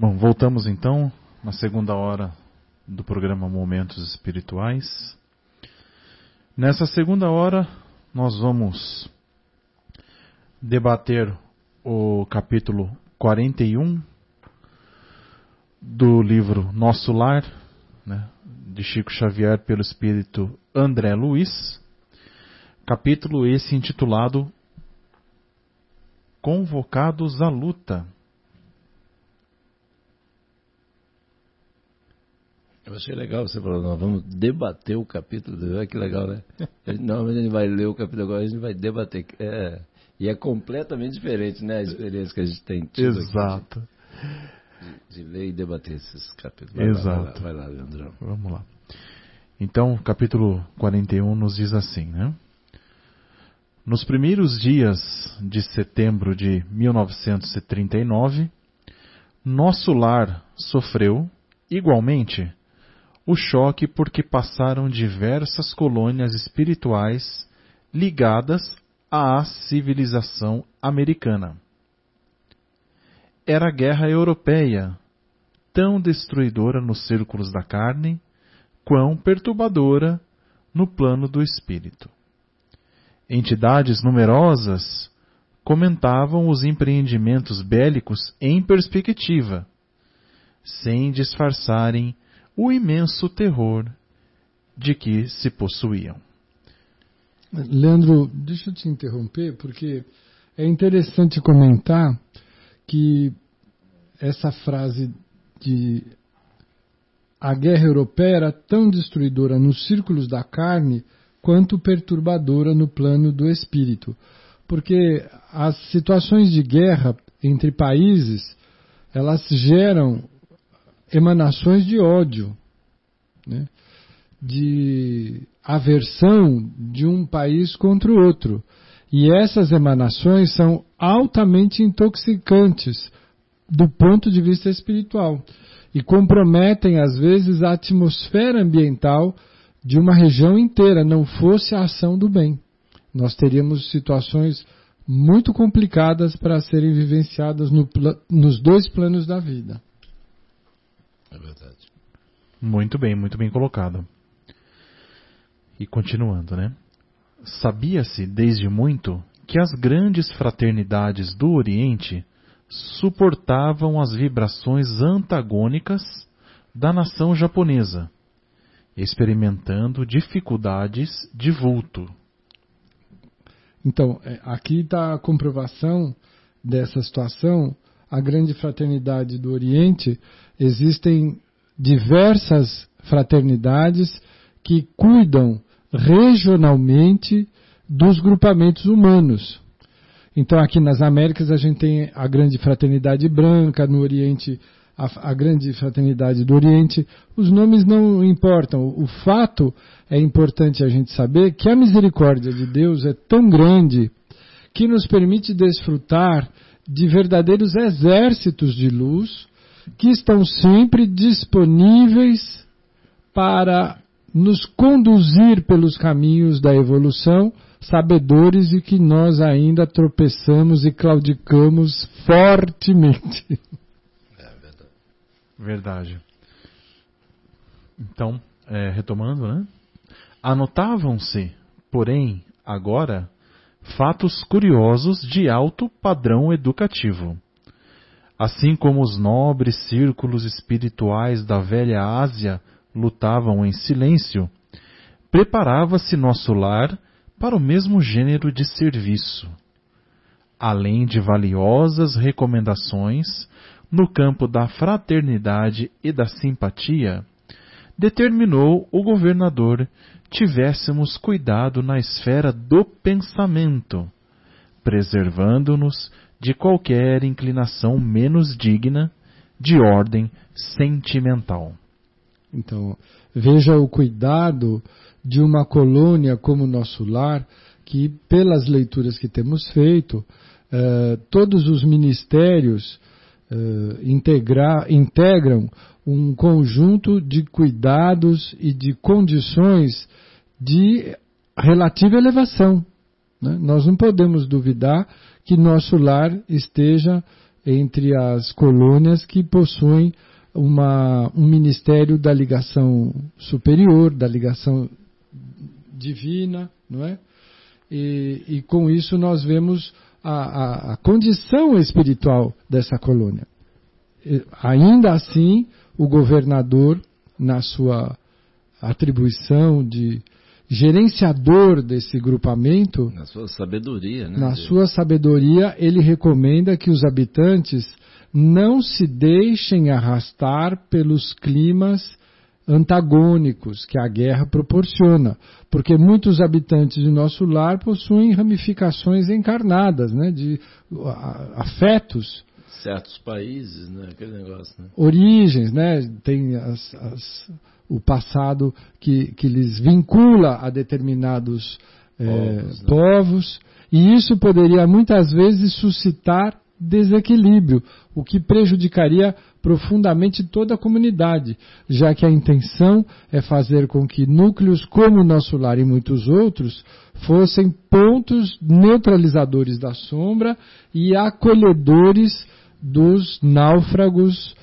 Bom, voltamos então na segunda hora do programa Momentos Espirituais. Nessa segunda hora, nós vamos debater o capítulo 41 do livro Nosso Lar, né, de Chico Xavier pelo espírito André Luiz. Capítulo esse intitulado Convocados à Luta. Eu achei legal você falou, nós vamos debater o capítulo, olha que legal, né? Normalmente a gente vai ler o capítulo agora, a gente vai debater. É, e é completamente diferente, né? A experiência que a gente tem tido Exato. De, de, ler e debater esses capítulos. Vai Exato. Lá, vai lá, vai lá, Leandrão. Vamos lá. Então, capítulo 41 nos diz assim, né? Nos primeiros dias de setembro de 1939, nosso lar sofreu, igualmente, o choque porque passaram diversas colônias espirituais ligadas à civilização americana. Era a guerra europeia, tão destruidora nos círculos da carne, quão perturbadora no plano do espírito. Entidades numerosas comentavam os empreendimentos bélicos em perspectiva, sem disfarçarem o imenso terror de que se possuíam. Leandro, deixa eu te interromper, porque é interessante comentar que essa frase de a guerra europeia era tão destruidora nos círculos da carne quanto perturbadora no plano do espírito. Porque as situações de guerra entre países, elas geram emanações de ódio, né? de aversão de um país contra o outro. E essas emanações são altamente intoxicantes do ponto de vista espiritual e comprometem, às vezes, a atmosfera ambiental de uma região inteira, não fosse a ação do bem. Nós teríamos situações muito complicadas para serem vivenciadas no, nos dois planos da vida. É verdade. Muito bem, muito bem colocado. E continuando, né? Sabia-se desde muito que as grandes fraternidades do Oriente suportavam as vibrações antagônicas da nação japonesa, experimentando dificuldades de vulto. Então, é, aqui está a comprovação dessa situação. A grande fraternidade do Oriente existem diversas fraternidades que cuidam regionalmente dos grupamentos humanos. Então, aqui nas Américas, a gente tem a Grande Fraternidade Branca, no Oriente, a, a, Grande Fraternidade do Oriente. Os nomes não importam. O fato é importante a gente saber que a misericórdia de Deus é tão grande que nos permite desfrutar de verdadeiros exércitos de luz que estão sempre disponíveis para nos conduzir pelos caminhos da evolução sabedores de que nós ainda tropeçamos e claudicamos fortemente. É verdade. Verdade. Então, é, retomando, né? Anotavam-se, porém, agora, fatos curiosos de alto padrão educativo. Assim como os nobres círculos espirituais da velha Ásia lutavam em silêncio, preparava-se nosso lar para o mesmo gênero de serviço. Além de valiosas recomendações no campo da fraternidade e da simpatia, determinou o governador tivéssemos cuidado na esfera do pensamento, preservando-nos de qualquer inclinação menos digna de ordem sentimental. Então, veja o cuidado de uma colônia como nosso lar, que, pelas leituras que temos feito, eh, todos os ministérios eh, integra, integram um conjunto de cuidados e de condições de relativa elevação. Né? Nós não podemos duvidar que nosso lar esteja entre as colônias que possuem uma, um ministério da ligação superior, da ligação divina, não é? E, e com isso nós vemos a, a, a, condição espiritual dessa colônia. E, ainda assim, o governador, na sua atribuição de gerenciador desse grupamento, na sua sabedoria, né? na sua sabedoria, ele recomenda que os habitantes não se deixem arrastar pelos climas antagônicos que a guerra proporciona, porque muitos habitantes de nosso lar possuem ramificações encarnadas, né, de afetos. Certos países, né, aquele negócio. Né? Origens, né, tem as, as, o passado que, que lhes vincula a determinados povos, é, povos, e isso poderia muitas vezes suscitar desequilíbrio, o que prejudicaria profundamente toda a comunidade, já que a intenção é fazer com que núcleos como o nosso lar e muitos outros fossem pontos neutralizadores da sombra e acolhedores dos náufragos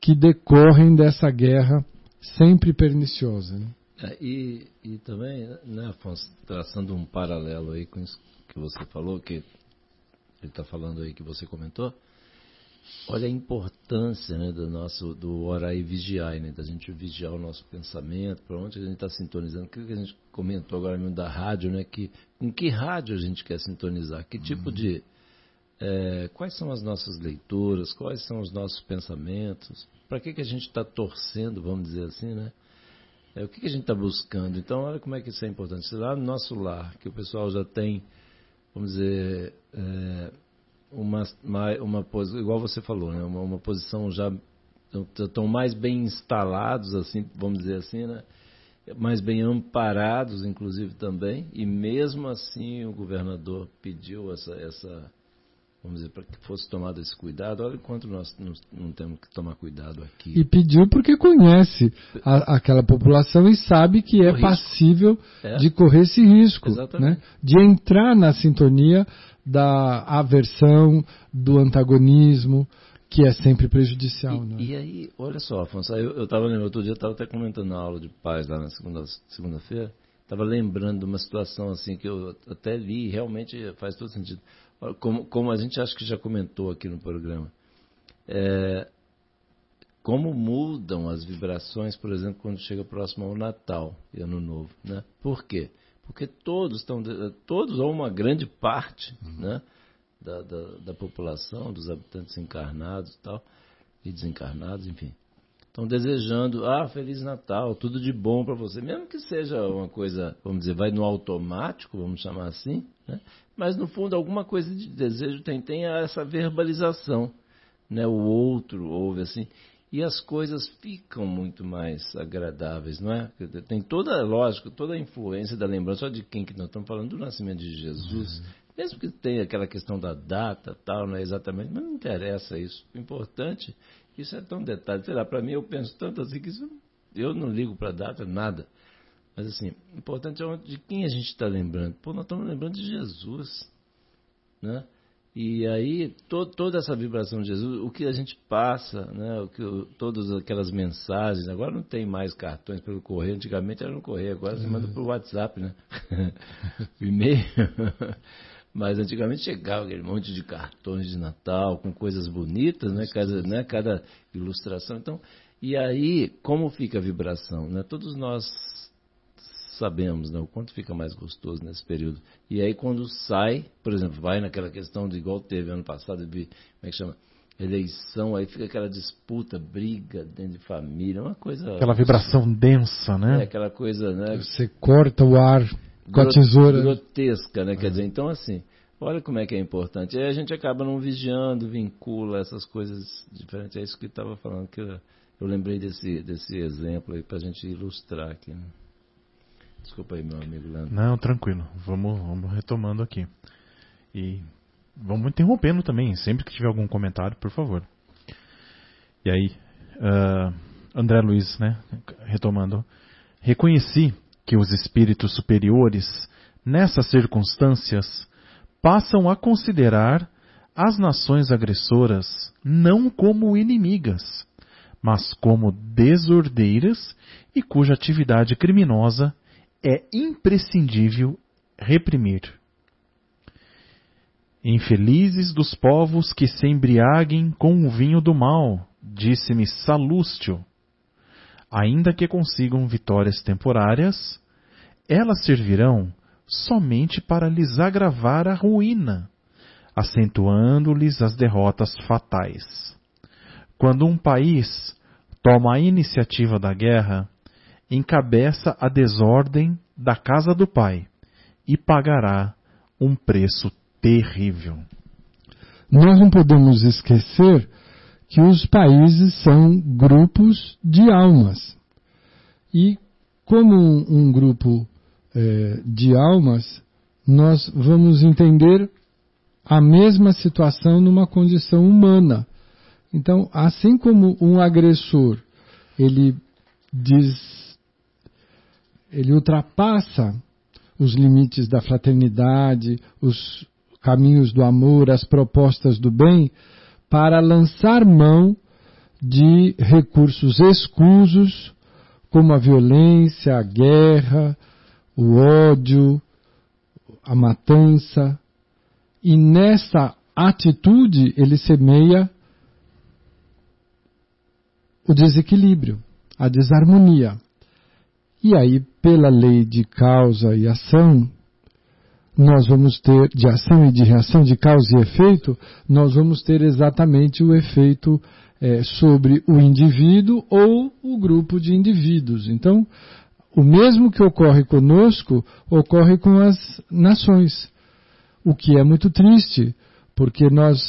que decorrem dessa guerra sempre perniciosa. Né? É, e, e também, né, Afonso, traçando um paralelo aí com isso que você falou, que ele está falando aí que você comentou, Olha a importância né, do nosso do orar e vigiar, né, da gente vigiar o nosso pensamento, para onde a gente está sintonizando. Aquilo que a gente comentou agora mesmo da rádio, né, que, com que rádio a gente quer sintonizar? Que tipo uhum. de. É, quais são as nossas leituras? Quais são os nossos pensamentos? Para que, que a gente está torcendo, vamos dizer assim, né? É, o que, que a gente está buscando? Então, olha como é que isso é importante. Se lá no nosso lar, que o pessoal já tem, vamos dizer, é, uma, uma, uma igual você falou, né? uma, uma posição já estão mais bem instalados, assim, vamos dizer assim, né? mais bem amparados, inclusive também, e mesmo assim o governador pediu essa, essa vamos dizer, para que fosse tomado esse cuidado. Olha quanto nós não, não, temos que tomar cuidado aqui. E pediu porque conhece a, aquela população e sabe que é passível é. de correr esse risco, né? de entrar na sintonia da aversão, do antagonismo, que é sempre prejudicial. E, né? e aí, olha só, Afonso, eu estava lembrando, outro dia eu estava até comentando na aula de paz lá na segunda-feira, segunda estava lembrando de uma situação assim que eu até li realmente faz todo sentido. Como, como a gente acha que já comentou aqui no programa. É, como mudam as vibrações, por exemplo, quando chega próximo ao Natal e Ano Novo. Né? Por quê? porque todos estão, todos ou uma grande parte, uhum. né, da, da, da, população, dos habitantes encarnados e tal, e desencarnados, enfim, estão desejando, ah, Feliz Natal, tudo de bom para você, mesmo que seja uma coisa, vamos dizer, vai no automático, vamos chamar assim, né, mas no fundo alguma coisa de desejo tem, tem essa verbalização, né, o outro ouve assim, e as coisas ficam muito mais agradáveis, não é? Tem toda, lógico, toda a influência da lembrança de quem que nós estamos falando do nascimento de Jesus. Uhum. Mesmo que tenha aquela questão da data, tal, não é exatamente, mas não interessa isso. O importante, isso é tão detalhe. Sei lá, para mim eu penso tanto assim que isso, eu não ligo para data, nada. Mas assim, o importante é de quem a gente está lembrando. Pô, nós estamos lembrando de Jesus, né? E aí, to, toda essa vibração de Jesus, o que a gente passa, né, o que, todas aquelas mensagens, agora não tem mais cartões pelo correio, antigamente era no correio, agora você manda pelo WhatsApp, né? e-mail. Mas antigamente chegava aquele monte de cartões de Natal com coisas bonitas, né? Cada, né? Cada ilustração. Então, e aí, como fica a vibração? Né? Todos nós sabemos né, o quanto fica mais gostoso nesse período. E aí quando sai, por exemplo, vai naquela questão de igual teve ano passado, de, como é que chama? Eleição, aí fica aquela disputa, briga dentro de família, uma coisa. Aquela vibração densa, né? É, aquela coisa, né? Você corta o ar com a tesoura. Grotesca, né? Quer dizer, então assim, olha como é que é importante. Aí a gente acaba não vigiando, vincula essas coisas diferentes. É isso que estava falando, que eu, eu lembrei desse, desse exemplo aí para a gente ilustrar aqui. Né? Desculpa aí, meu amigo Leandro. Não, tranquilo. Vamos, vamos retomando aqui. E vamos interrompendo também, sempre que tiver algum comentário, por favor. E aí, uh, André Luiz, né, retomando. Reconheci que os espíritos superiores, nessas circunstâncias, passam a considerar as nações agressoras não como inimigas, mas como desordeiras e cuja atividade criminosa é imprescindível reprimir. Infelizes dos povos que se embriaguem com o vinho do mal, disse-me Salústio. Ainda que consigam vitórias temporárias, elas servirão somente para lhes agravar a ruína, acentuando-lhes as derrotas fatais. Quando um país toma a iniciativa da guerra, encabeça a desordem da casa do pai e pagará um preço terrível. Nós não podemos esquecer que os países são grupos de almas. E como um, um grupo é, de almas, nós vamos entender a mesma situação numa condição humana. Então, assim como um agressor, ele diz, ele ultrapassa os limites da fraternidade, os caminhos do amor, as propostas do bem, para lançar mão de recursos escusos, como a violência, a guerra, o ódio, a matança. E nessa atitude ele semeia o desequilíbrio, a desarmonia. E aí, pela lei de causa e ação, nós vamos ter, de ação e de reação, de causa e efeito, nós vamos ter exatamente o efeito é, sobre o indivíduo ou o grupo de indivíduos. Então, o mesmo que ocorre conosco ocorre com as nações, o que é muito triste, porque nós,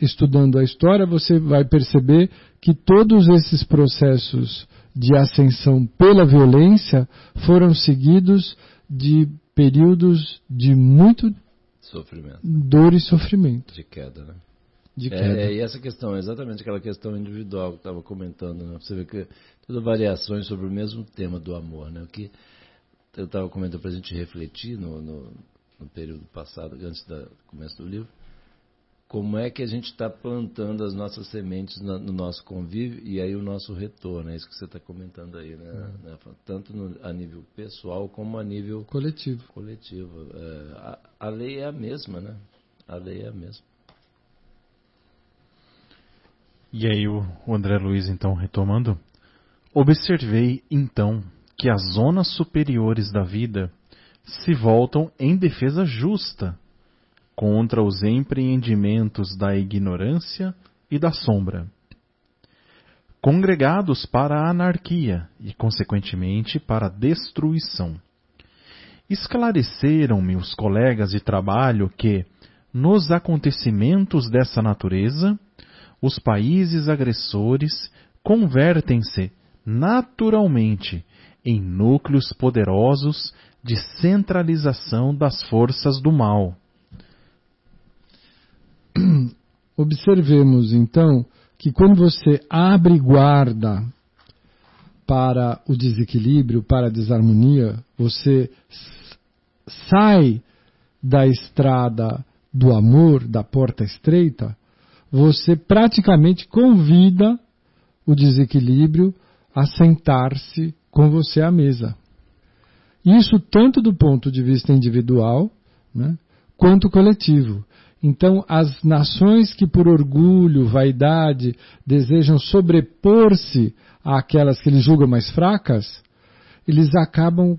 estudando a história, você vai perceber que todos esses processos de ascensão pela violência foram seguidos de períodos de muito sofrimento. dor e sofrimento. De queda, né? De queda. É, e essa questão, exatamente aquela questão individual que estava comentando, né? Você vê que todas variações sobre o mesmo tema do amor, né? O que eu estava comentando para a gente refletir no, no, no, período passado, antes do começo do livro, como é que a gente está plantando as nossas sementes no, no, nosso convívio e aí o nosso retorno, é isso que você está comentando aí, né? É. né? Tanto no, a nível pessoal como a nível coletivo. coletivo. É, a, a, lei é a mesma, né? A lei é a mesma. E aí o, o André Luiz, então, retomando, observei, então, que as zonas superiores da vida se voltam em defesa justa contra os empreendimentos da ignorância e da sombra. Congregados para a anarquia e, consequentemente, para a destruição. Esclareceram-me os colegas de trabalho que, nos acontecimentos dessa natureza, os países agressores convertem-se naturalmente em núcleos poderosos de centralização das forças do mal observemos então que quando você abre guarda para o desequilíbrio, para a desarmonia, você sai da estrada do amor, da porta estreita, você praticamente convida o desequilíbrio a sentar-se com você à mesa. Isso tanto do ponto de vista individual, né, quanto coletivo. Então, as nações que por orgulho, vaidade, desejam sobrepor-se àquelas que eles julgam mais fracas, eles acabam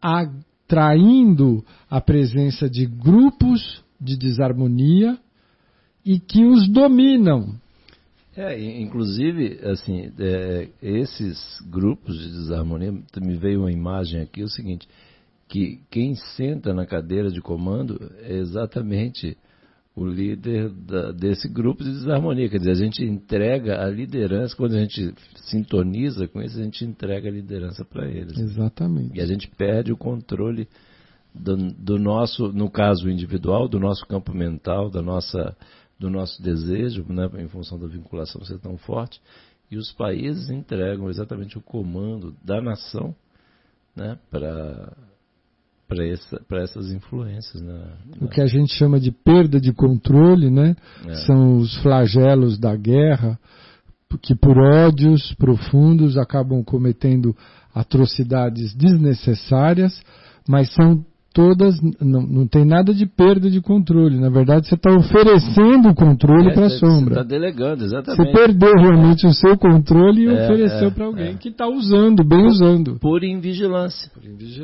atraindo a presença de grupos de desarmonia e que os dominam. É, inclusive, assim, é, esses grupos de desarmonia, me veio uma imagem aqui, é o seguinte, que quem senta na cadeira de comando é exatamente o líder da, desse grupo de desarmonia. Quer dizer, a gente entrega a liderança, quando a gente sintoniza com isso, a gente entrega a liderança para eles. Exatamente. E a gente perde o controle do, do, nosso, no caso individual, do nosso campo mental, da nossa, do nosso desejo, né, em função da vinculação ser tão forte. E os países entregam exatamente o comando da nação né, para para essa, essas influências. Né? O que a gente chama de perda de controle, né? É. São os flagelos da guerra, que por ódios profundos acabam cometendo atrocidades desnecessárias, mas são todas, não, não tem nada de perda de controle. Na verdade, você está oferecendo o controle É, para a você- sombra. Você está delegando, Você exatamente. perdeu realmente o seu controle e É, ofereceu é, para alguém é. que está usando, bem usando. Por invigilância.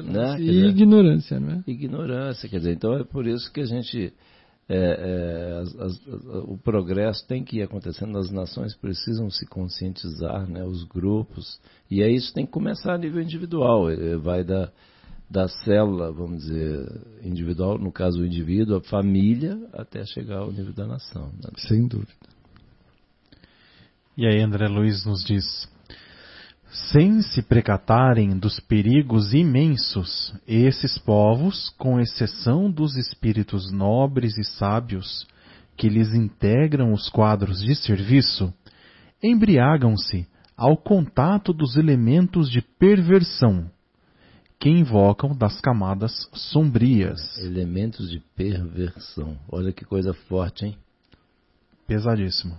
Né? Quer E dizer, ignorância, não é? ignorância. Quer dizer, então é por isso que a gente. é, é, as- as- o progresso tem que ir acontecendo, as nações precisam se conscientizar, né, os grupos, e aí isso tem que começar a nível individual, vai da, da célula, vamos dizer, individual, no caso o indivíduo, a família, até chegar ao nível da nação. né? Sem dúvida. E aí André Luiz nos diz: Sem se precatarem dos perigos imensos, esses povos, com exceção dos espíritos nobres e sábios que lhes integram os quadros de serviço, embriagam-se ao contato dos elementos de perversão que invocam das camadas sombrias. Elementos de perversão. Olha que coisa forte, hein? Pesadíssimo.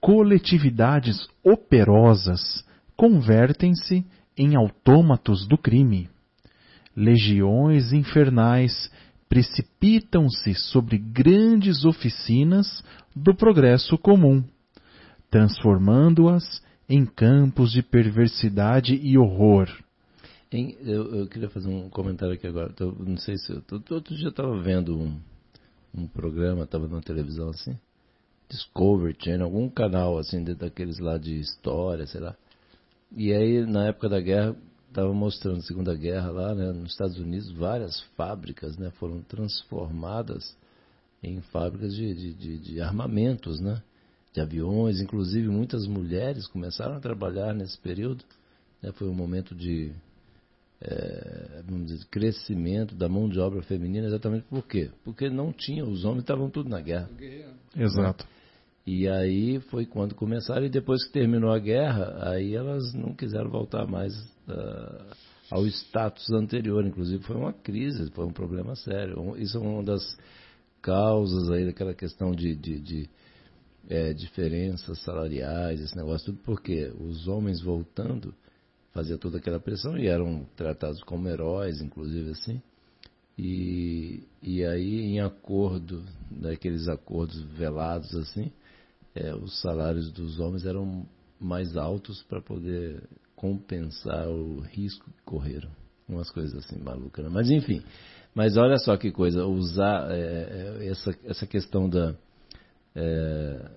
Coletividades operosas convertem-se em autômatos do crime. Legiões infernais precipitam-se sobre grandes oficinas do progresso comum, transformando-as em campos de perversidade e horror. Eu, eu queria fazer um comentário aqui agora. Tô- não sei se. Eu, outro dia eu estava vendo um, um programa, estava na televisão assim. Discovery Channel, algum canal assim, daqueles lá de história, sei lá. E aí, na época da guerra, estava mostrando a Segunda Guerra lá, né, nos Estados Unidos, várias fábricas né, foram transformadas em fábricas de, de, de, de armamentos, né? De aviões, inclusive muitas mulheres começaram a trabalhar nesse período. né, foi um momento de é, vamos dizer, crescimento da mão de obra feminina, exatamente por quê? Porque não tinha, os homens estavam tudo na guerra. Exato. E aí foi quando começaram, e depois que terminou a guerra, aí elas não quiseram voltar mais ah, ao status anterior. Inclusive foi uma crise, foi um problema sério. Isso é uma das causas aí daquela questão de, de, de, eh, diferenças salariais, esse negócio tudo, porque os homens voltando fazia toda aquela pressão e eram tratados como heróis, inclusive assim. E, e aí, em acordo, daqueles acordos velados assim, é, os salários dos homens eram mais altos para poder compensar o risco que correram. Umas coisas assim malucas, né? Mas enfim. Mas olha só que coisa, usar é, é, essa, essa questão da. é,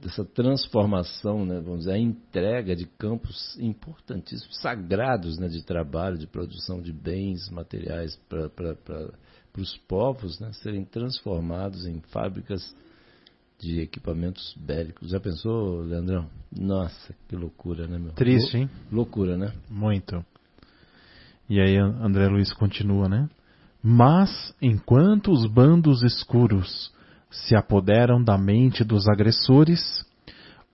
dessa transformação, né, vamos dizer, a entrega de campos importantíssimos, sagrados né, de trabalho, de produção de bens materiais para os povos né, serem transformados em fábricas de equipamentos bélicos. Já pensou, Leandrão? Nossa, que loucura, né, meu? Triste, hein? Lou- Loucura, né? Muito. E aí André Luiz continua, né? Mas, enquanto os bandos escuros se apoderam da mente dos agressores,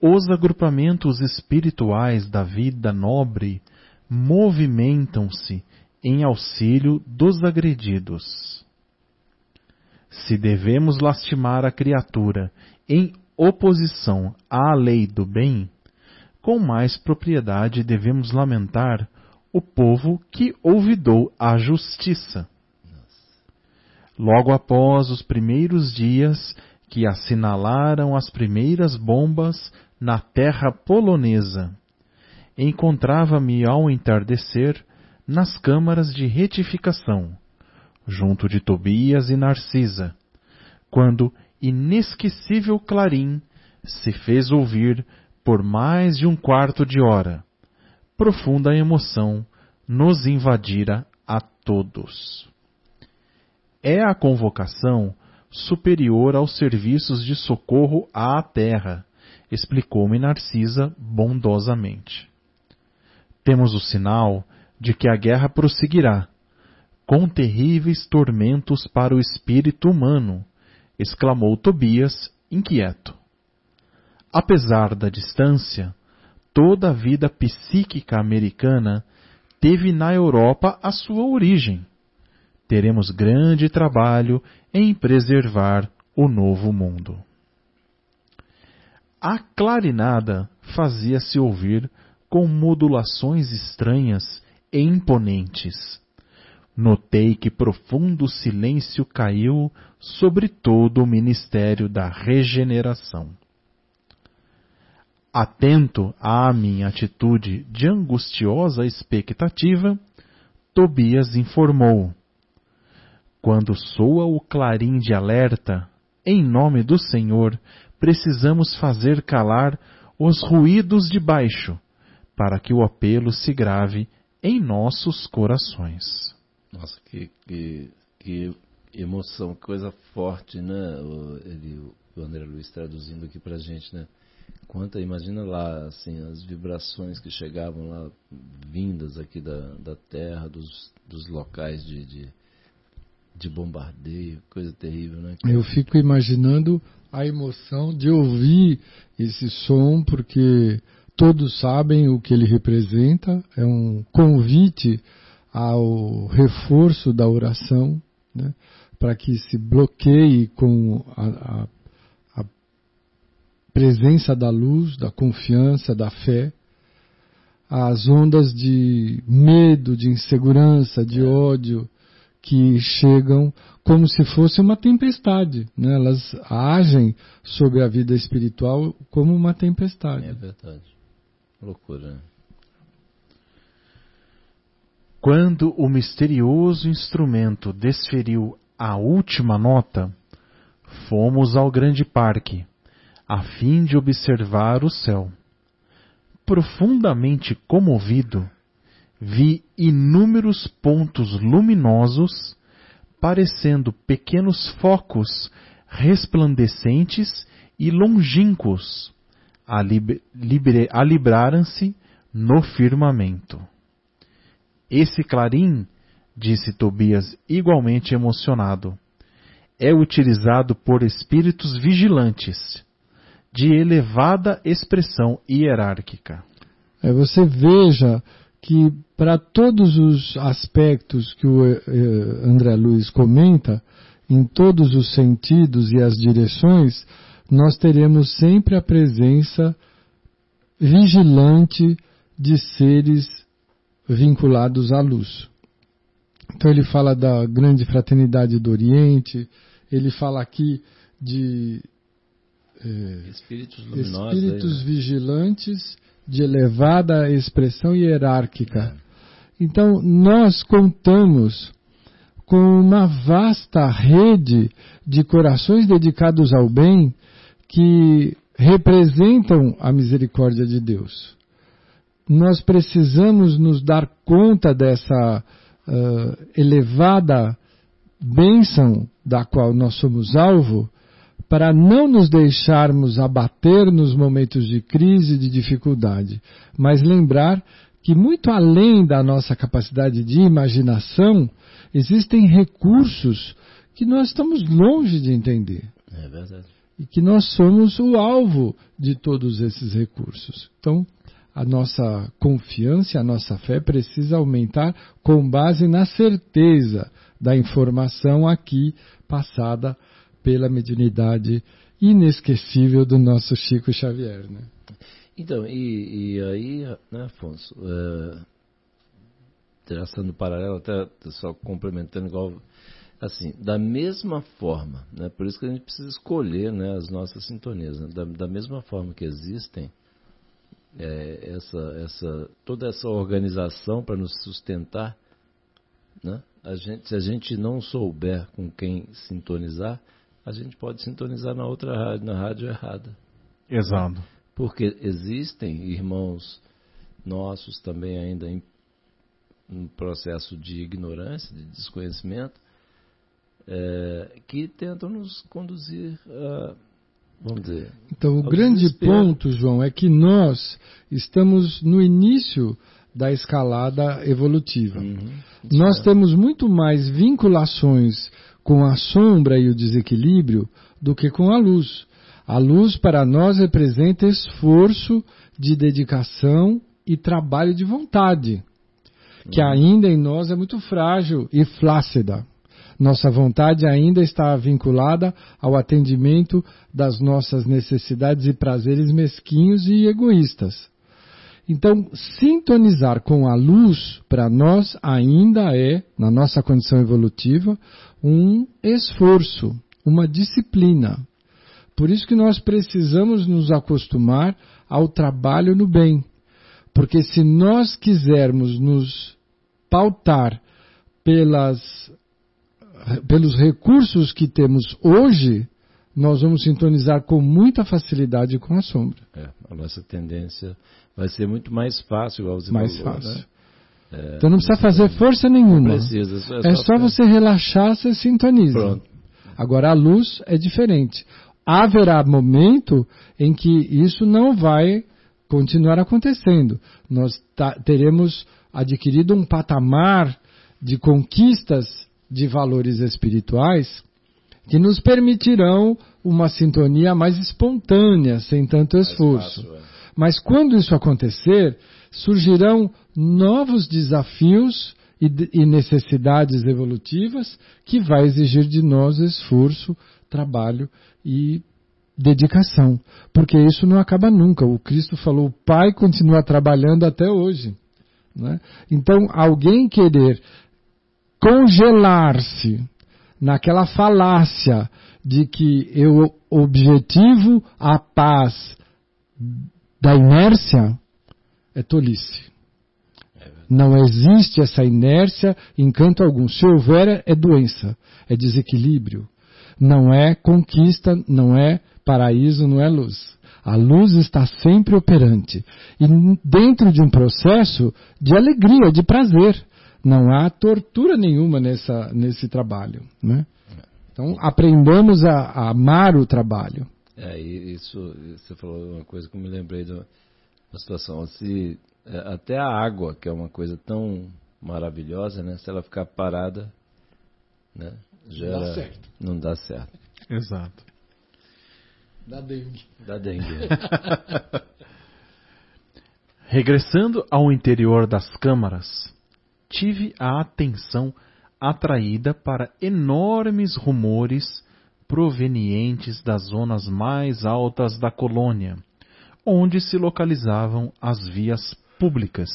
os agrupamentos espirituais da vida nobre movimentam-se em auxílio dos agredidos. Se devemos lastimar a criatura em oposição à lei do bem, com mais propriedade devemos lamentar o povo que olvidou a justiça. Logo após os primeiros dias que assinalaram as primeiras bombas na terra polonesa, encontrava-me ao entardecer nas câmaras de retificação, junto de Tobias e Narcisa, quando inesquecível clarim se fez ouvir por mais de um quarto de hora. Profunda emoção nos invadira a todos. É a convocação superior aos serviços de socorro à terra, explicou-me Narcisa bondosamente. Temos o sinal de que a guerra prosseguirá, com terríveis tormentos para o espírito humano, exclamou Tobias, inquieto. Apesar da distância, toda a vida psíquica americana teve na Europa a sua origem. Teremos grande trabalho em preservar o novo mundo. A clarinada fazia-se ouvir com modulações estranhas e imponentes. Notei que profundo silêncio caiu sobre todo o ministério da regeneração. Atento à minha atitude de angustiosa expectativa, Tobias informou: Quando soa o clarim de alerta, em nome do Senhor, precisamos fazer calar os ruídos de baixo, para que o apelo se grave em nossos corações. Nossa, que, que, que emoção, coisa forte, né? O, ele, o André Luiz traduzindo aqui pra gente, né? Quanta, imagina lá, assim, as vibrações que chegavam lá, vindas aqui da, da terra, dos, dos locais de, de, de bombardeio, coisa terrível, né? Eu fico imaginando a emoção de ouvir esse som, porque todos sabem o que ele representa, é um convite ao reforço da oração, né, para que se bloqueie com a, a, a, presença da luz, da confiança, da fé, as ondas de medo, de insegurança, de é. ódio que chegam como se fosse uma tempestade. Né? Elas agem sobre a vida espiritual como uma tempestade. É verdade. Loucura. Né? Quando o misterioso instrumento desferiu a última nota, fomos ao grande parque, a fim de observar o céu. Profundamente comovido, vi inúmeros pontos luminosos, parecendo pequenos focos resplandecentes e longínquos, a, a libraram-se no firmamento. Esse clarim, disse Tobias igualmente emocionado, é utilizado por espíritos vigilantes, de elevada expressão hierárquica. É, você veja que para todos os aspectos que o eh, André Luiz comenta, em todos os sentidos e as direções, nós teremos sempre a presença vigilante de seres vinculados à luz. Então ele fala da grande fraternidade do Oriente, ele fala aqui de é, espíritos, luminosos, espíritos aí, né? vigilantes de elevada expressão hierárquica. Então nós contamos com uma vasta rede de corações dedicados ao bem que representam a misericórdia de Deus nós precisamos nos dar conta dessa uh, elevada bênção da qual nós somos alvo, para não nos deixarmos abater nos momentos de crise e de dificuldade, mas lembrar que, muito além da nossa capacidade de imaginação, existem recursos que nós estamos longe de entender. É verdade. E que nós somos o alvo de todos esses recursos. Então, a nossa confiança, a nossa fé precisa aumentar com base na certeza da informação aqui passada pela mediunidade inesquecível do nosso Chico Xavier. Né? Então, e, e aí, né, Afonso, é, traçando paralelo, até só complementando igual assim, da mesma forma, né, por isso que a gente precisa escolher né, as nossas sintonias, né, da, da mesma forma que existem é, essa, essa, toda essa organização para nos sustentar, né? a gente, se a gente não souber com quem sintonizar, a gente pode sintonizar na outra rádio, na rádio errada. Exato. Porque existem irmãos nossos também ainda em um processo de ignorância, de desconhecimento, é, que tentam nos conduzir a Vamos dizer. Então, o grande desespero. ponto, João, é que nós estamos no início da escalada evolutiva. Uhum. Nós temos muito mais vinculações com a sombra e o desequilíbrio do que com a luz. A luz para nós representa esforço de dedicação e trabalho de vontade, que uhum. ainda em nós é muito frágil e flácida. Nossa vontade ainda está vinculada ao atendimento das nossas necessidades e prazeres mesquinhos e egoístas. Então, sintonizar com a luz, para nós, ainda é, na nossa condição evolutiva, um esforço, uma disciplina. Por isso que nós precisamos nos acostumar ao trabalho no bem. Porque se nós quisermos nos pautar pelas, pelos recursos que temos hoje, nós vamos sintonizar com muita facilidade com a sombra. É, a nossa tendência vai ser muito mais fácil, igual você mais falou, fácil. Né? É, então não precisa fazer força nenhuma. precisa, só- É só você relaxar, você sintoniza. Pronto. Agora a luz é diferente. Haverá momento em que isso não vai continuar acontecendo. Nós teremos adquirido um patamar de conquistas de valores espirituais que nos permitirão uma sintonia mais espontânea, sem tanto Mais esforço. fácil, é. Mas quando isso acontecer, surgirão novos desafios e, e necessidades evolutivas que vai exigir de nós esforço, trabalho e dedicação. Porque isso não acaba nunca. O Cristo falou, o Pai continua trabalhando até hoje. né? Então, alguém querer congelar-se naquela falácia de que eu objetivo a paz da inércia é tolice. Não existe essa inércia em canto algum. Se houver, é doença, é desequilíbrio. Não é conquista, não é paraíso, não é luz. A luz está sempre operante. E dentro de um processo de alegria, de prazer. Não há tortura nenhuma nessa, nesse trabalho. Né? Então, aprendamos a, a amar o trabalho. É, isso, você falou uma coisa que eu me lembrei de uma situação. Se, é, até a água, que é uma coisa tão maravilhosa, né? Se ela ficar parada, né? Gera, certo. Não dá certo. Exato. Da dengue. Dá dengue. Regressando ao interior das câmaras, tive a atenção atraída para enormes rumores provenientes das zonas mais altas da colônia, onde se localizavam as vias públicas.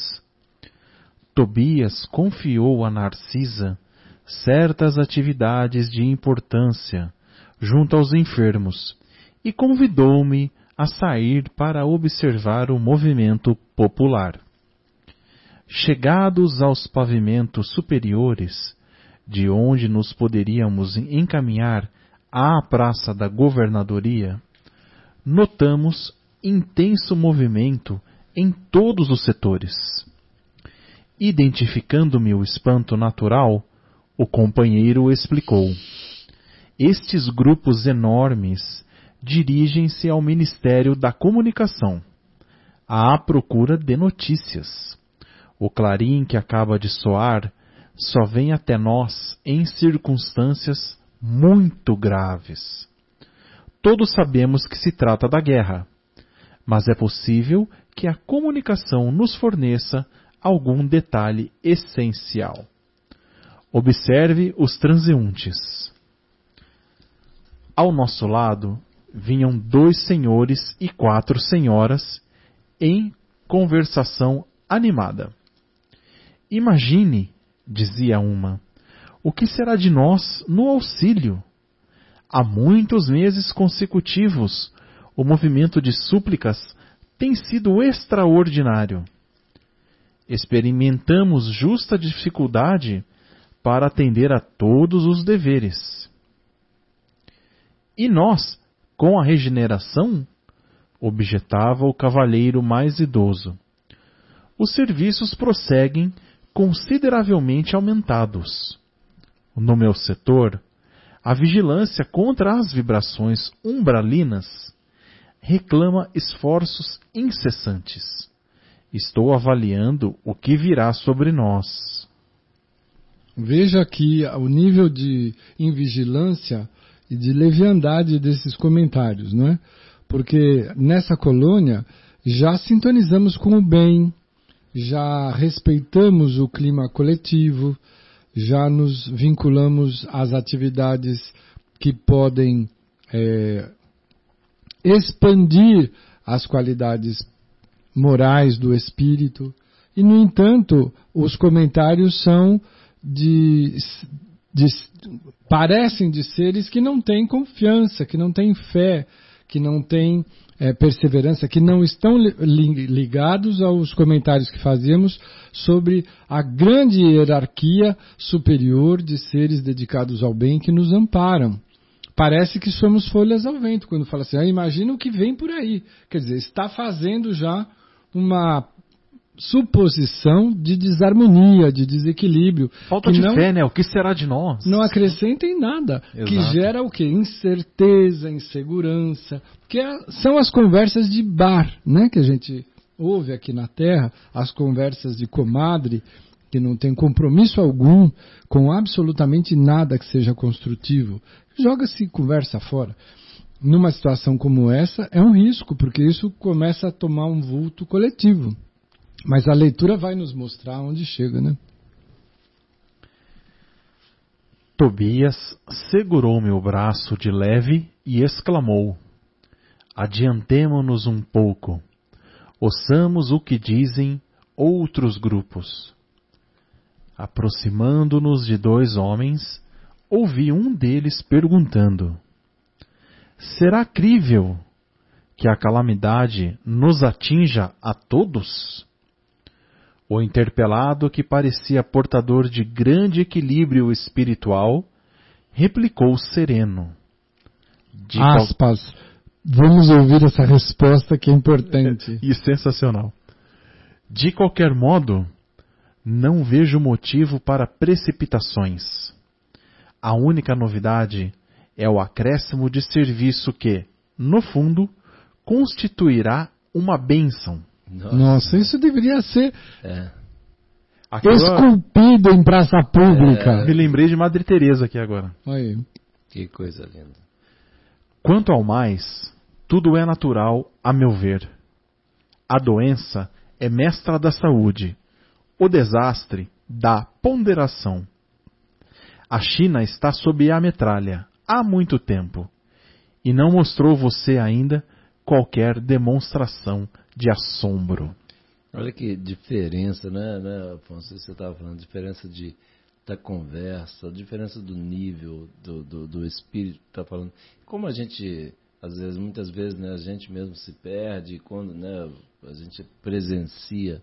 Tobias confiou a Narcisa certas atividades de importância junto aos enfermos e convidou-me a sair para observar o movimento popular. Chegados aos pavimentos superiores, de onde nos poderíamos encaminhar à Praça da Governadoria, notamos intenso movimento em todos os setores. Identificando-me o espanto natural, o companheiro explicou. Estes grupos enormes dirigem-se ao Ministério da Comunicação, à procura de notícias. O clarim que acaba de soar só vem até nós em circunstâncias muito graves. Todos sabemos que se trata da guerra, mas é possível que a comunicação nos forneça algum detalhe essencial. Observe os transeuntes. Ao nosso lado vinham dois senhores e quatro senhoras em conversação animada. Imagine, dizia uma, o que será de nós no auxílio? Há muitos meses consecutivos, o movimento de súplicas tem sido extraordinário. Experimentamos justa dificuldade para atender a todos os deveres. E nós, com a regeneração? objetava o cavalheiro mais idoso. Os serviços prosseguem consideravelmente aumentados. No meu setor, a vigilância contra as vibrações umbralinas reclama esforços incessantes. Estou avaliando o que virá sobre nós. Veja aqui o nível de invigilância e de leviandade desses comentários, não é? Porque nessa colônia já sintonizamos com o bem, já respeitamos o clima coletivo, já nos vinculamos às atividades que podem é, expandir as qualidades morais do espírito. E, no entanto, os comentários são de, de, parecem de seres que não têm confiança, que não têm fé, que não têm é, perseverança, que não estão li, ligados aos comentários que fazemos sobre a grande hierarquia superior de seres dedicados ao bem que nos amparam parece que somos folhas ao vento quando fala assim, ah, imagina o que vem por aí. Quer dizer, está fazendo já uma suposição de desarmonia, de desequilíbrio. Falta de não, fé, né? O que será de nós? Não acrescenta em nada. Exato. Que gera o quê? Incerteza, insegurança. Que são as conversas de bar, né? Que a gente ouve aqui na Terra, as conversas de comadre, que não tem compromisso algum com absolutamente nada que seja construtivo. Joga-se conversa fora. Numa situação como essa, é um risco, porque isso começa a tomar um vulto coletivo. Mas a leitura vai nos mostrar onde chega, né? Tobias segurou meu braço de leve e exclamou: Adiantemo-nos um pouco. Ouçamos o que dizem outros grupos. Aproximando-nos de dois homens, ouvi um deles perguntando: Será crível que a calamidade nos atinja a todos? O interpelado, que parecia portador de grande equilíbrio espiritual, replicou sereno. De Aspas. Cal... Vamos ouvir essa resposta que é importante. e sensacional. De qualquer modo, não vejo motivo para precipitações. A única novidade é o acréscimo de serviço que, no fundo, constituirá uma bênção. Nossa, Nossa isso deveria ser é. esculpido em praça pública. É. Me lembrei de Madre Teresa aqui agora. Aí. Que coisa linda. Quanto ao mais, tudo é natural, a meu ver. A doença é mestra da saúde, o desastre da ponderação. A China está sob a metralha há muito tempo e não mostrou você ainda qualquer demonstração de assombro. Olha que diferença, né, né Afonso? Você estava falando, diferença de, da conversa, diferença do nível do, do, do espírito que está falando. Como a gente, às vezes, muitas vezes, né, a gente mesmo se perde quando né, a gente presencia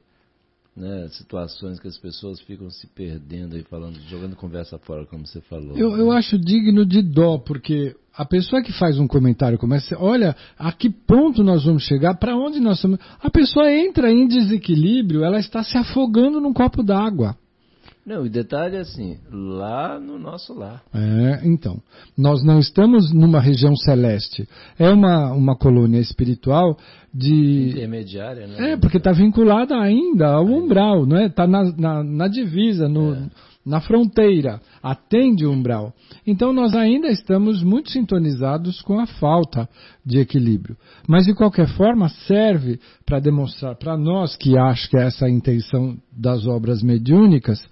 né, situações que as pessoas ficam se perdendo e falando, jogando conversa fora, como você falou. Eu, eu acho digno de dó, porque a pessoa que faz um comentário começa, olha, a que ponto nós vamos chegar, para onde nós estamos. A pessoa entra em desequilíbrio, ela está se afogando num copo d'água. Não, o detalhe é assim, lá no nosso lar. É, então. Nós não estamos numa região celeste. É uma, uma colônia espiritual de. Intermediária, né? É, porque está vinculada ainda ao umbral, não é? Está na, na, na, divisa, no, é. Na fronteira. Atende o umbral. Então nós ainda estamos muito sintonizados com a falta de equilíbrio. Mas de qualquer forma serve para demonstrar para nós que acho que é essa a intenção das obras mediúnicas,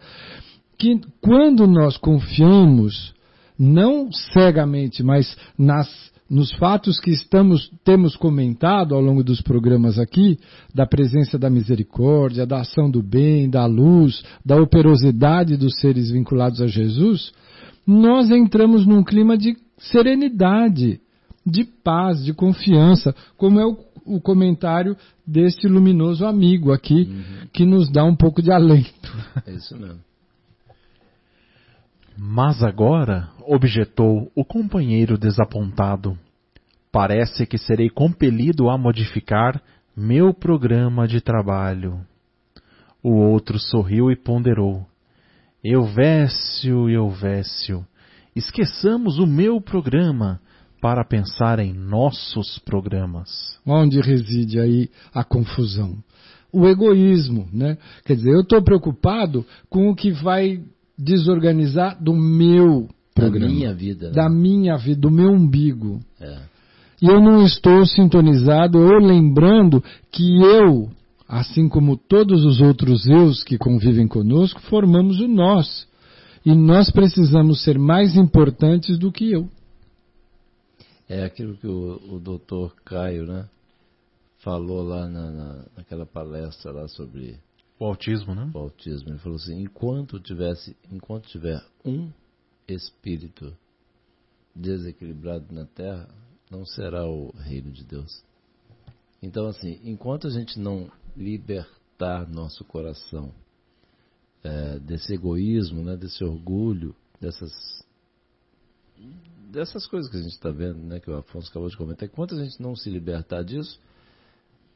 que quando nós confiamos, não cegamente, mas nas, nos fatos que estamos, temos comentado ao longo dos programas aqui, da presença da misericórdia, da ação do bem, da luz, da operosidade dos seres vinculados a Jesus, nós entramos num clima de serenidade, de paz, de confiança, como é o, o comentário deste luminoso amigo aqui, uhum. que nos dá um pouco de alento. É isso mesmo. Mas agora, objetou o companheiro desapontado, parece que serei compelido a modificar meu programa de trabalho. O outro sorriu e ponderou. Euvécio, Euvécio, esqueçamos o meu programa para pensar em nossos programas. Onde reside aí a confusão? O egoísmo, né? Quer dizer, eu estou preocupado com o que vai desorganizar do meu programa. Da minha vida. Né? Da minha vida, do meu umbigo. É. E eu não estou sintonizado ou lembrando que eu, assim como todos os outros eus que convivem conosco, formamos o nós. e nós precisamos ser mais importantes do que eu. É aquilo que o, o doutor Caio, né, falou lá na, na, naquela palestra lá sobre O autismo, né? o autismo. Ele falou assim, enquanto tivesse, enquanto tiver um espírito desequilibrado na Terra, não será o reino de Deus. Então, assim, enquanto a gente não libertar nosso coração é, desse egoísmo, né, desse orgulho, dessas dessas coisas que a gente está vendo, né, que o Afonso acabou de comentar, enquanto a gente não se libertar disso,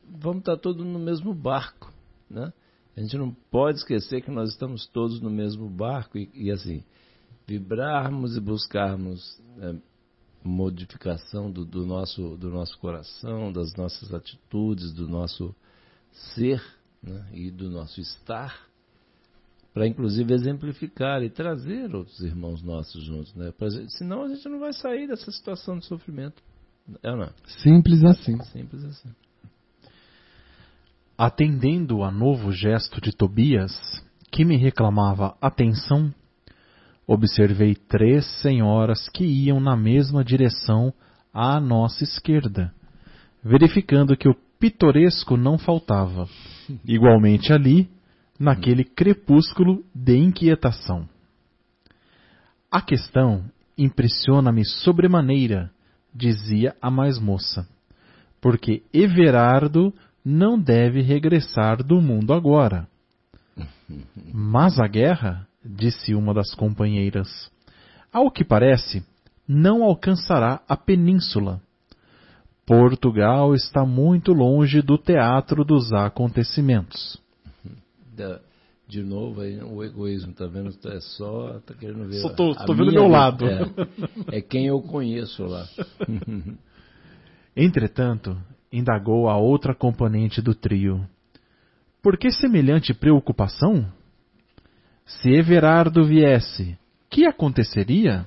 vamos estar todos no mesmo barco, né? A gente não pode esquecer que nós estamos todos no mesmo barco e, e assim, vibrarmos e buscarmos é, modificação do, do, nosso, do nosso coração, das nossas atitudes, do nosso ser né, e do nosso estar, para inclusive exemplificar e trazer outros irmãos nossos juntos. Né, pra, senão a gente não vai sair dessa situação de sofrimento. É ou não? é? Simples assim. Simples assim. Atendendo a novo gesto de Tobias, que me reclamava atenção, observei três senhoras que iam na mesma direção à nossa esquerda, verificando que o pitoresco não faltava, igualmente ali, naquele crepúsculo de inquietação. A questão impressiona-me sobremaneira, dizia a mais moça, porque Everardo não deve regressar do mundo agora. Mas a guerra, disse uma das companheiras, ao que parece, não alcançará a península. Portugal está muito longe do teatro dos acontecimentos. Da- de novo, aí, o egoísmo, tá vendo? É só, tá querendo ver. Só tô- a tô vendo meu lado. É, é quem eu conheço lá. Entretanto, indagou a outra componente do trio. Por que semelhante preocupação? Se Everardo viesse, que aconteceria?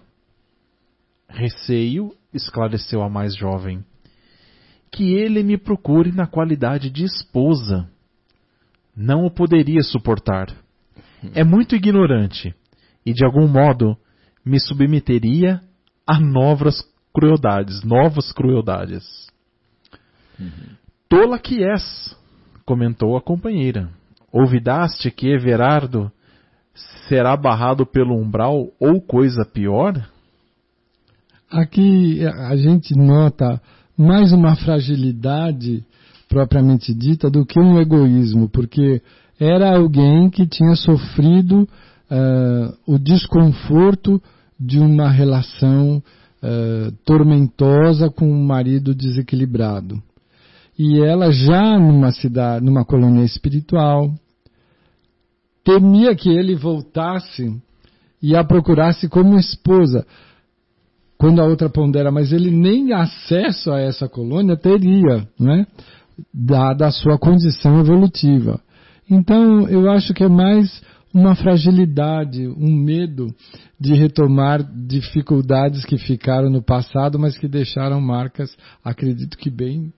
Receio, esclareceu a mais jovem, que ele me procure na qualidade de esposa. Não o poderia suportar. É muito ignorante e, de algum modo, me submeteria a novas crueldades, novas crueldades. Tola que és, comentou a companheira. Ouvidaste que Everardo será barrado pelo umbral ou coisa pior? Aqui a gente nota mais uma fragilidade propriamente dita do que um egoísmo, porque era alguém que tinha sofrido eh, o desconforto de uma relação eh, tormentosa com um marido desequilibrado. E ela já numa cidade, numa colônia espiritual, temia que ele voltasse e a procurasse como esposa. Quando a outra pondera, mas ele nem acesso a essa colônia teria, né? Dada a sua condição evolutiva. Então, eu acho que é mais uma fragilidade, um medo de retomar dificuldades que ficaram no passado, mas que deixaram marcas, acredito que bem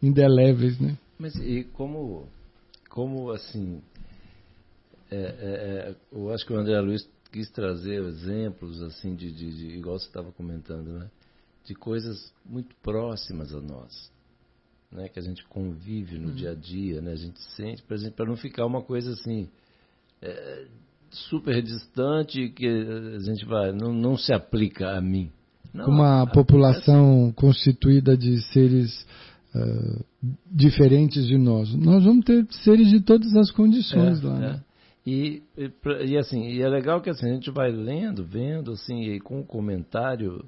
indeléveis, né? Mas e como, como assim, é, é, é, eu acho que o André Luiz quis trazer exemplos assim de, de, de igual você estava comentando, né, de coisas muito próximas a nós, né, que a gente convive no dia a dia, né, a gente sente para não ficar uma coisa assim é, super distante que a gente vai não, não se aplica a mim. Não, uma a- população constituída de seres ah, diferentes de nós. Nós vamos ter seres de todas as condições É, lá. é. né? E, e, e assim, e é legal que assim, a gente vai lendo, vendo, assim, e com o comentário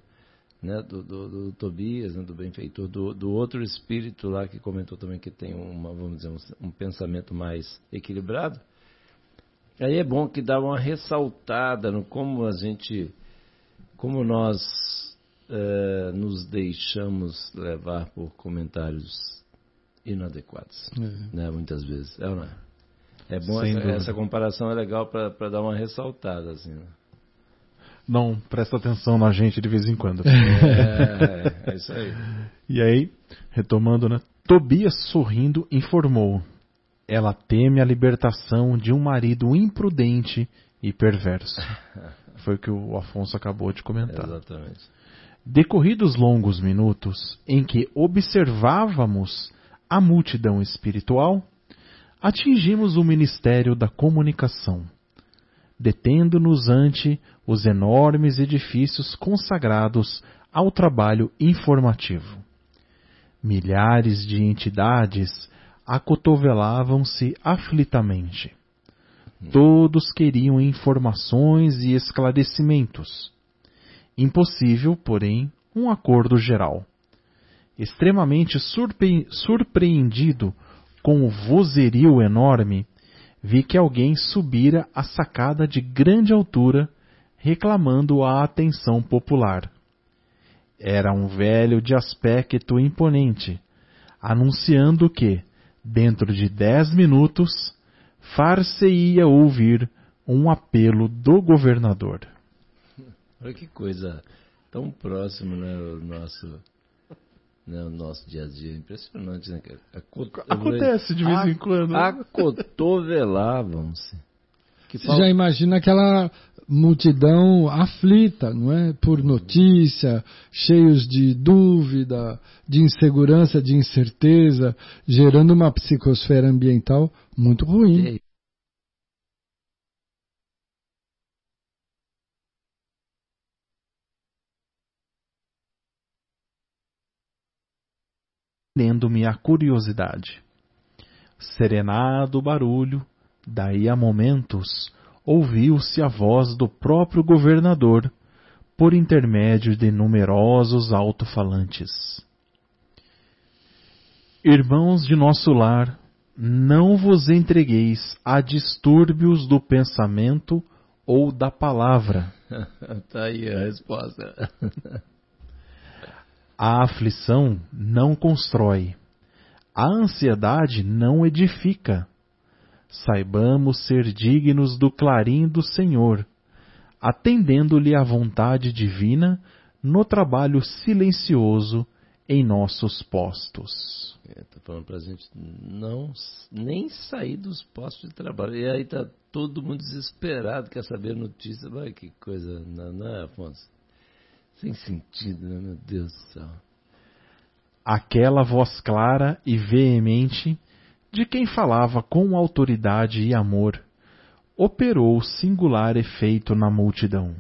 né, do, do, do Tobias, né, do benfeitor, do, do outro espírito lá que comentou também que tem uma, vamos dizer, um, um pensamento mais equilibrado. Aí é bom que dá uma ressaltada no como a gente, como nós eh, nos deixamos levar por comentários inadequados É. né, muitas vezes. É ou não é? É bom, essa, essa comparação é legal para dar uma ressaltada, assim. Né? Não presta atenção na gente de vez em quando. É, é isso aí. E aí, retomando, né? Tobias, sorrindo, informou: Ela teme a libertação de um marido imprudente e perverso. Foi o que o Afonso acabou de comentar. Exatamente. Decorridos longos minutos em que observávamos a multidão espiritual, atingimos o ministério da comunicação, detendo-nos ante os enormes edifícios consagrados ao trabalho informativo. Milhares de entidades acotovelavam-se aflitamente. Todos queriam informações e esclarecimentos. Impossível, porém, um acordo geral. Extremamente surpre surpreendido com o vozerio enorme, vi que alguém subira a sacada de grande altura, reclamando a atenção popular. Era um velho de aspecto imponente, anunciando que, dentro de dez minutos, far-se-ia ouvir um apelo do governador. Olha que coisa tão próxima, né, o nosso, né, o nosso dia a dia. Impressionante, né, cara? Acontece de vez em quando. Acotovelavam-se. Você já imagina aquela multidão aflita, não é? Por notícia, cheios de dúvida, de insegurança, de incerteza, gerando uma psicosfera ambiental muito ruim. Tendo-me a curiosidade. Serenado o barulho, daí a momentos ouviu-se a voz do próprio governador, por intermédio de numerosos alto-falantes. Irmãos de nosso lar, não vos entregueis a distúrbios do pensamento ou da palavra. tá aí a resposta. a aflição não constrói, a ansiedade não edifica saibamos ser dignos do clarim do Senhor, atendendo-lhe à vontade divina no trabalho silencioso em nossos postos. É, tá falando pra gente não nem sair dos postos de trabalho. E aí tá todo mundo desesperado, quer saber notícia. Vai que coisa, não, não é, Afonso? Sem sentido, né? Meu Deus do céu. Aquela voz clara e veemente de quem falava com autoridade e amor, operou singular efeito na multidão.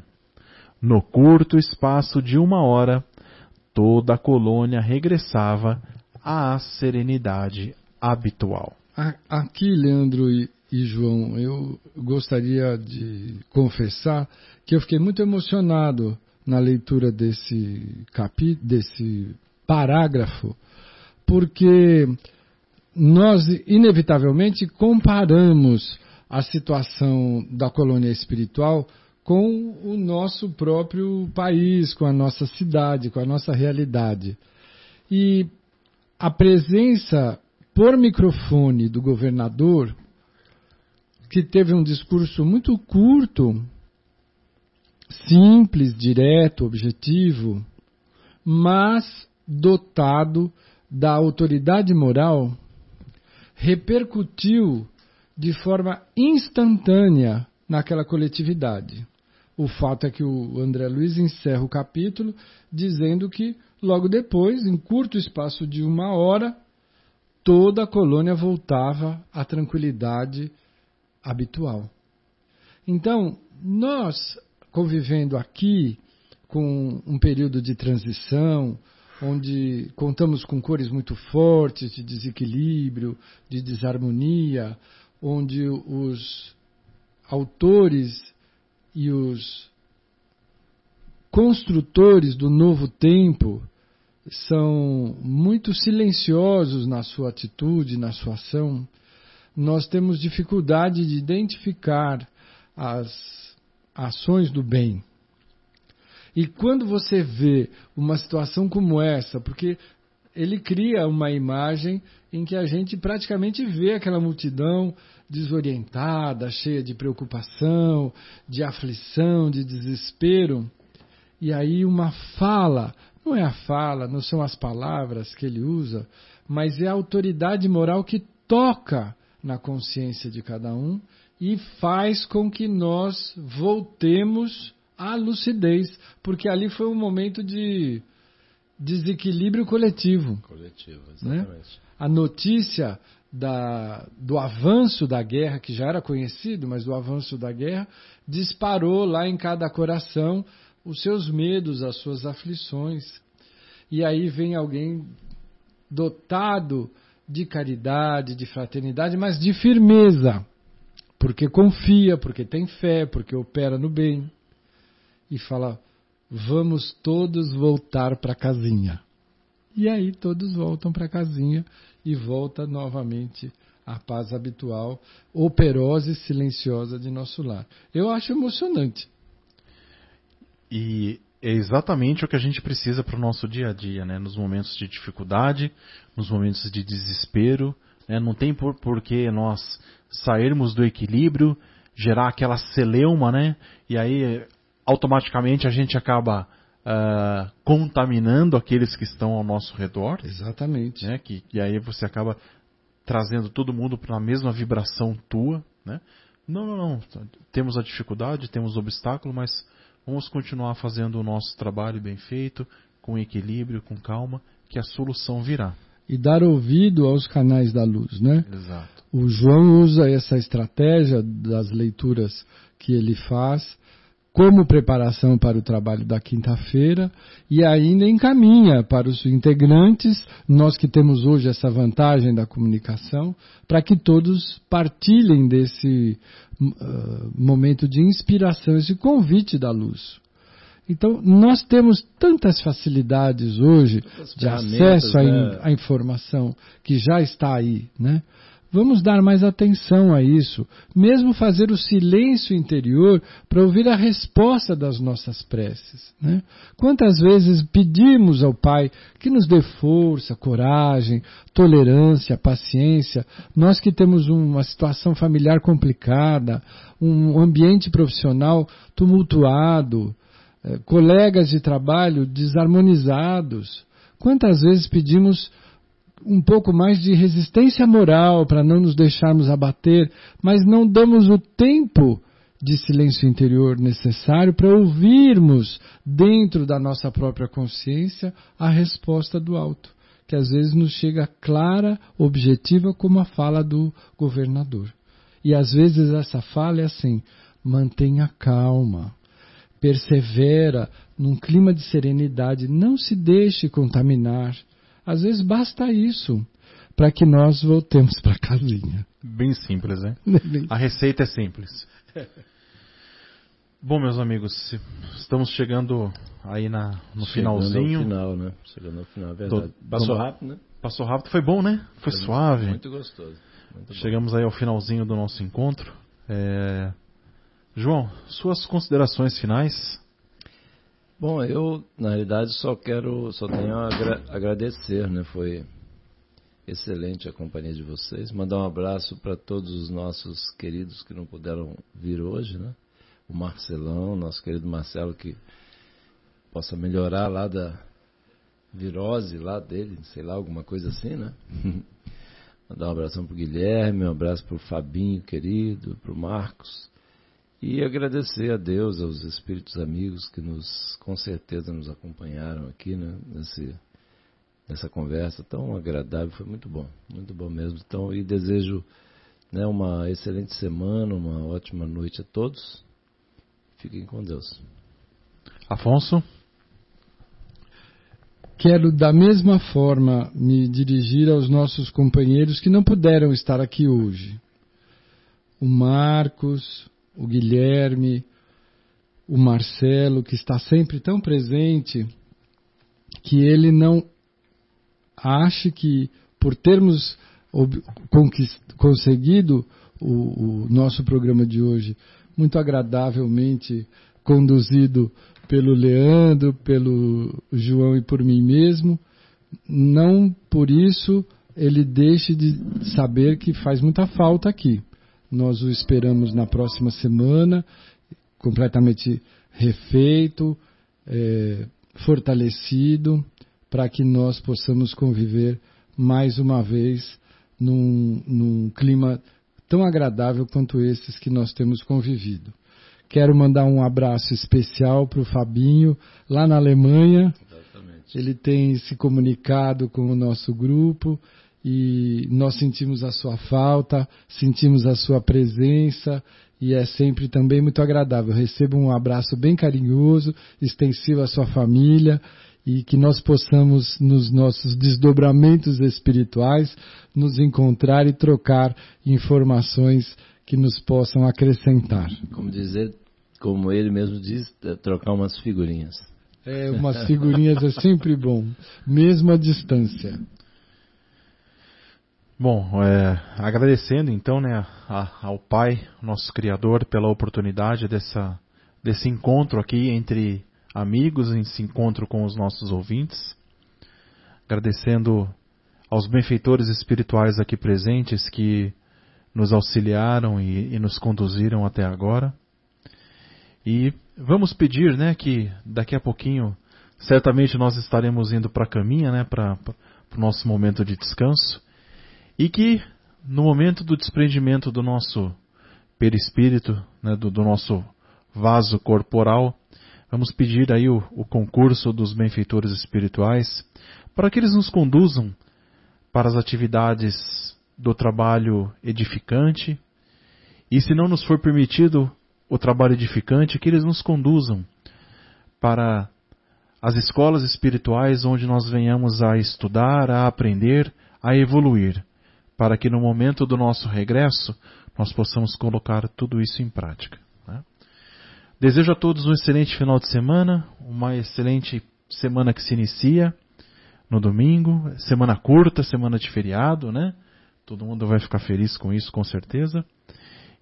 No curto espaço de uma hora, toda a colônia regressava à serenidade habitual. Aqui, Leandro e, e João, eu gostaria de confessar que eu fiquei muito emocionado na leitura desse capítulo, desse parágrafo, porque nós inevitavelmente comparamos a situação da colônia espiritual com o nosso próprio país, com a nossa cidade, com a nossa realidade. E a presença por microfone do governador, que teve um discurso muito curto, simples, direto, objetivo, mas dotado da autoridade moral repercutiu de forma instantânea naquela coletividade. O fato é que o André Luiz encerra o capítulo dizendo que, logo depois, em curto espaço de uma hora, toda a colônia voltava à tranquilidade habitual. Então, nós, convivendo aqui com um período de transição, onde contamos com cores muito fortes de desequilíbrio, de desarmonia, onde os autores e os construtores do novo tempo são muito silenciosos na sua atitude, na sua ação, nós temos dificuldade de identificar as ações do bem. E quando você vê uma situação como essa, porque ele cria uma imagem em que a gente praticamente vê aquela multidão desorientada, cheia de preocupação, de aflição, de desespero. E aí uma fala, não é a fala, não são as palavras que ele usa, mas é a autoridade moral que toca na consciência de cada um e faz com que nós voltemos à lucidez, porque ali foi um momento de desequilíbrio coletivo. Coletivo, Né? exatamente. A notícia da, do avanço da guerra, que já era conhecido, mas do avanço da guerra, disparou lá em cada coração os seus medos, as suas aflições. E aí vem alguém dotado de caridade, de fraternidade, mas de firmeza, porque confia, porque tem fé, porque opera no bem. E fala: vamos todos voltar para casinha. E aí todos voltam para casinha e volta novamente a paz habitual, operosa e silenciosa de nosso lar. Eu acho emocionante. E é exatamente o que a gente precisa para o nosso dia a dia, né? Nos momentos de dificuldade, nos momentos de desespero, né? Não tem por, por que nós sairmos do equilíbrio, gerar aquela celeuma, né? E aí automaticamente a gente acaba ah, contaminando aqueles que estão ao nosso redor, Exatamente. né? Que, e aí você acaba trazendo todo mundo para a mesma vibração tua, né? Não, não, não. Temos a dificuldade, temos o obstáculo, mas vamos continuar fazendo o nosso trabalho bem feito, com equilíbrio, com calma, que a solução virá. E dar ouvido aos canais da luz, né? Exato. O João usa essa estratégia das leituras que ele faz como preparação para o trabalho da quinta-feira e ainda encaminha para os integrantes, nós que temos hoje essa vantagem da comunicação, para que todos partilhem desse uh, momento de inspiração, esse convite da luz. Então, nós temos tantas facilidades hoje Tantas de acesso à, né? informação que já está aí, né? Vamos dar mais atenção a isso, mesmo fazer o silêncio interior para ouvir a resposta das nossas preces. Né? Quantas vezes pedimos ao Pai que nos dê força, coragem, tolerância, paciência, nós que temos uma situação familiar complicada, um ambiente profissional tumultuado, colegas de trabalho desarmonizados. Quantas vezes pedimos um pouco mais de resistência moral para não nos deixarmos abater, mas não damos o tempo de silêncio interior necessário para ouvirmos dentro da nossa própria consciência a resposta do alto, que às vezes nos chega clara, objetiva, como a fala do governador. E às vezes essa fala é assim: mantenha calma, persevera num clima de serenidade, não se deixe contaminar. Às vezes basta isso para que nós voltemos para a casinha. Bem simples, né? A receita é simples. Bom, meus amigos, estamos chegando aí na, no Chegando finalzinho. ao final, né? Chegando ao final, é verdade. Passou Tô- rápido, né? Passou rápido, foi bom, né? Foi suave. Muito gostoso. Muito bom. Chegamos aí ao finalzinho do nosso encontro. É, João, suas considerações finais? Bom, eu na realidade só quero, só tenho a agra- agradecer, né? Foi excelente a companhia de vocês. Mandar um abraço para todos os nossos queridos que não puderam vir hoje, né? O Marcelão, nosso querido Marcelo, que possa melhorar lá da virose lá dele, sei lá, alguma coisa assim, né? Mandar um abração pro Guilherme, um abraço pro Fabinho, querido, pro Marcos. E agradecer a Deus, aos espíritos amigos que nos, com certeza, nos acompanharam aqui, né, nesse, nessa conversa tão agradável, foi muito bom, muito bom mesmo. Então, e desejo né, uma excelente semana, uma ótima noite a todos. Fiquem com Deus. Afonso? Quero, da mesma forma, me dirigir aos nossos companheiros que não puderam estar aqui hoje. O Marcos, o Guilherme, o Marcelo, que está sempre tão presente, que ele não ache que, por termos conseguido o, o nosso programa de hoje muito agradavelmente conduzido pelo Leandro, pelo João e por mim mesmo, não por isso ele deixe de saber que faz muita falta aqui. Nós o esperamos na próxima semana, completamente refeito, eh, fortalecido, para que nós possamos conviver mais uma vez num, num clima tão agradável quanto esses que nós temos convivido. Quero mandar um abraço especial para o Fabinho, lá na Alemanha. Exatamente. Ele tem se comunicado com o nosso grupo e nós sentimos a sua falta, sentimos a sua presença e é sempre também muito agradável. Receba um abraço bem carinhoso, extensivo à sua família e que nós possamos, nos nossos desdobramentos espirituais, nos encontrar e trocar informações que nos possam acrescentar. Como dizer, como ele mesmo diz, é trocar umas figurinhas. É, umas figurinhas é sempre bom, mesmo à distância. Bom, é, agradecendo então né, a, ao Pai, nosso Criador, pela oportunidade dessa, desse encontro aqui entre amigos, esse encontro com os nossos ouvintes. Agradecendo aos benfeitores espirituais aqui presentes que nos auxiliaram e, e nos conduziram até agora. E vamos pedir né, que daqui a pouquinho, certamente nós estaremos indo para a caminha, né, para o nosso momento de descanso. E que no momento do desprendimento do nosso perispírito, né, do, do, nosso vaso corporal, vamos pedir aí o, o concurso dos benfeitores espirituais para que eles nos conduzam para as atividades do trabalho edificante. E, se não nos for permitido o trabalho edificante, que eles nos conduzam para as escolas espirituais onde nós venhamos a estudar, a aprender, a evoluir para que no momento do nosso regresso nós possamos colocar tudo isso em prática. Né? Desejo a todos um excelente final de semana, uma excelente semana que se inicia no domingo, semana curta, semana de feriado, né? Todo mundo vai ficar feliz com isso, com certeza.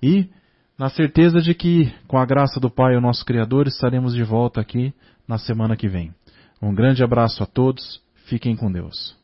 E na certeza de que, com a graça do Pai, o nosso Criador, estaremos de volta aqui na semana que vem. Um grande abraço a todos, fiquem com Deus.